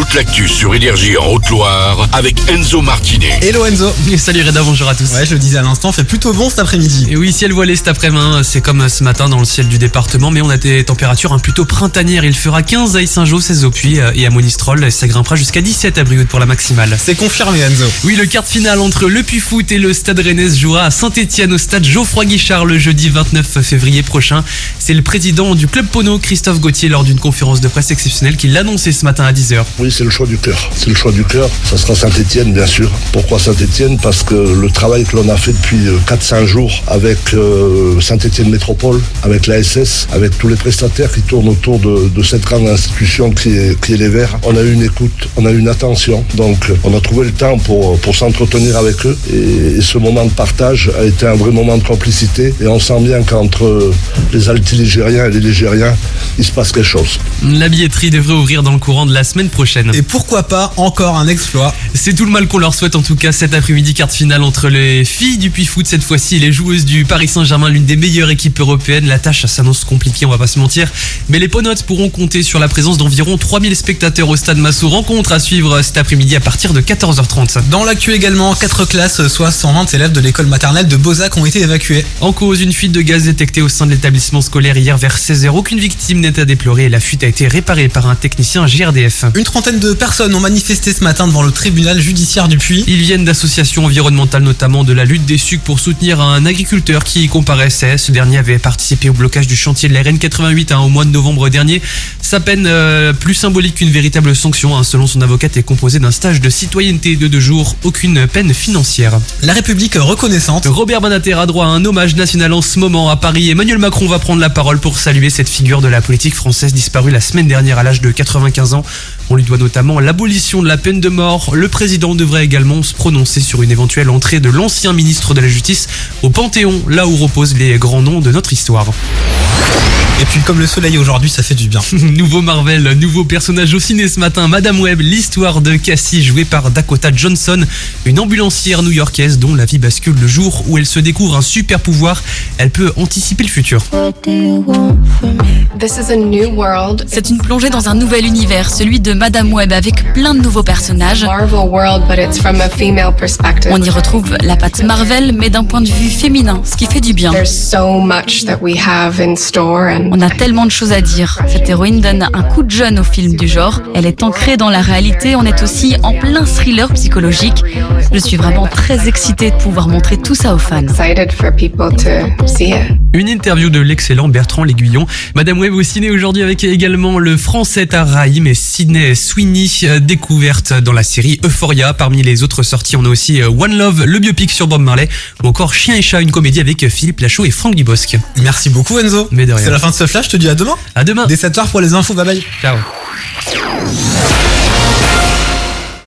toute l'actu sur Énergie en Haute-Loire avec Enzo Martinet. Hello Enzo salut Reda, bonjour à tous. Ouais, je le disais à l'instant, fait plutôt bon cet après-midi. Et oui, ciel voilé cet après-midi, c'est comme ce matin dans le ciel du département, mais on a des températures hein, plutôt printanières. Il fera 15 à Saint-Jean, 16 au Puy euh, et à Monistrol, et ça grimpera jusqu'à 17 à Brioude pour la maximale. C'est confirmé Enzo. Oui, le quart de finale entre le Puy Foot et le Stade Rennais se jouera à Saint-Etienne au stade Geoffroy Guichard le jeudi 29 février prochain. C'est le président du club Pono, Christophe Gauthier, lors d'une conférence de presse exceptionnelle qui l'annonçait ce matin à 10h. Oui, c'est le choix du cœur. C'est le choix du cœur. Ça sera Saint-Etienne, bien sûr. Pourquoi Saint-Etienne Parce que le travail que l'on a fait depuis 4-5 jours avec euh, Saint-Etienne Métropole, avec la SS, avec tous les prestataires qui tournent autour de, cette grande institution qui est, les Verts, on a eu une écoute, on a eu une attention. Donc, on a trouvé le temps pour, s'entretenir avec eux. Et, et ce moment de partage a été un vrai moment de complicité. Et on sent bien qu'entre les altiligériens et les ligériens, il se passe quelque chose. La billetterie devrait ouvrir dans le courant de la semaine prochaine. Et pourquoi pas encore un exploit C'est tout le mal qu'on leur souhaite en tout cas cet après-midi carte finale entre les filles du Puy Foot cette fois-ci et les joueuses du Paris Saint-Germain, l'une des meilleures équipes européennes. La tâche s'annonce compliquée, on va pas se mentir, mais les Ponotes pourront compter sur la présence d'environ 3000 spectateurs au stade Massot. Rencontre à suivre cet après-midi à partir de 14h30. Dans l'actu également, 4 classes, soit 120 élèves de l'école maternelle de Bozac ont été évacués. En cause, une fuite de gaz détectée au sein de l'établissement scolaire hier vers 16h. Aucune victime n'est à déplorer et la fuite a été réparée par un technicien GRDF. Une trentaine de personnes ont manifesté ce matin devant le tribunal judiciaire du Puy. Ils viennent d'associations environnementales, notamment de la lutte des sucres, pour soutenir un agriculteur qui y comparaissait. Ce dernier avait participé au blocage du chantier de la RN88 hein, au mois de novembre dernier. Sa peine, euh, plus symbolique qu'une véritable sanction, hein, selon son avocate, est composée d'un stage de citoyenneté de deux jours, aucune peine financière. La République reconnaissante. Robert Banater a droit à un hommage national en ce moment à Paris. Emmanuel Macron va prendre la parole pour saluer cette figure de la politique française disparue la semaine dernière à l'âge de 95 ans. On lui doit notamment l'abolition de la peine de mort. Le président devrait également se prononcer sur une éventuelle entrée de l'ancien ministre de la Justice au Panthéon, là où reposent les grands noms de notre histoire. Et puis comme le soleil aujourd'hui, ça fait du bien. Nouveau Marvel, nouveau personnage au ciné ce matin, Madame Web, l'histoire de Cassie jouée par Dakota Johnson, une ambulancière new-yorkaise dont la vie bascule le jour où elle se découvre un super pouvoir. Elle peut anticiper le futur. C'est une plongée dans un nouvel univers, celui de Madame Web avec plein de nouveaux personnages. On y retrouve la patte Marvel mais d'un point de vue féminin, ce qui fait du bien. On a tellement de choses à dire. Cette héroïne donne un coup de jeune au film du genre. Elle est ancrée dans la réalité. On est aussi en plein thriller psychologique. Je suis vraiment très excitée de pouvoir montrer tout ça aux fans. Une interview de l'excellent Bertrand L'Aiguillon. Madame Web au ciné aujourd'hui avec également le français Taraïm et Sidney Sweeney, découverte dans la série Euphoria. Parmi les autres sorties, on a aussi One Love, le biopic sur Bob Marley, ou encore Chien et chat, une comédie avec Philippe Lachaud et Franck Dubosc. Merci beaucoup Enzo. Mais. C'est la fin de ce flash, je te dis à demain. À demain. Dès 7h pour les infos, bye bye. Ciao.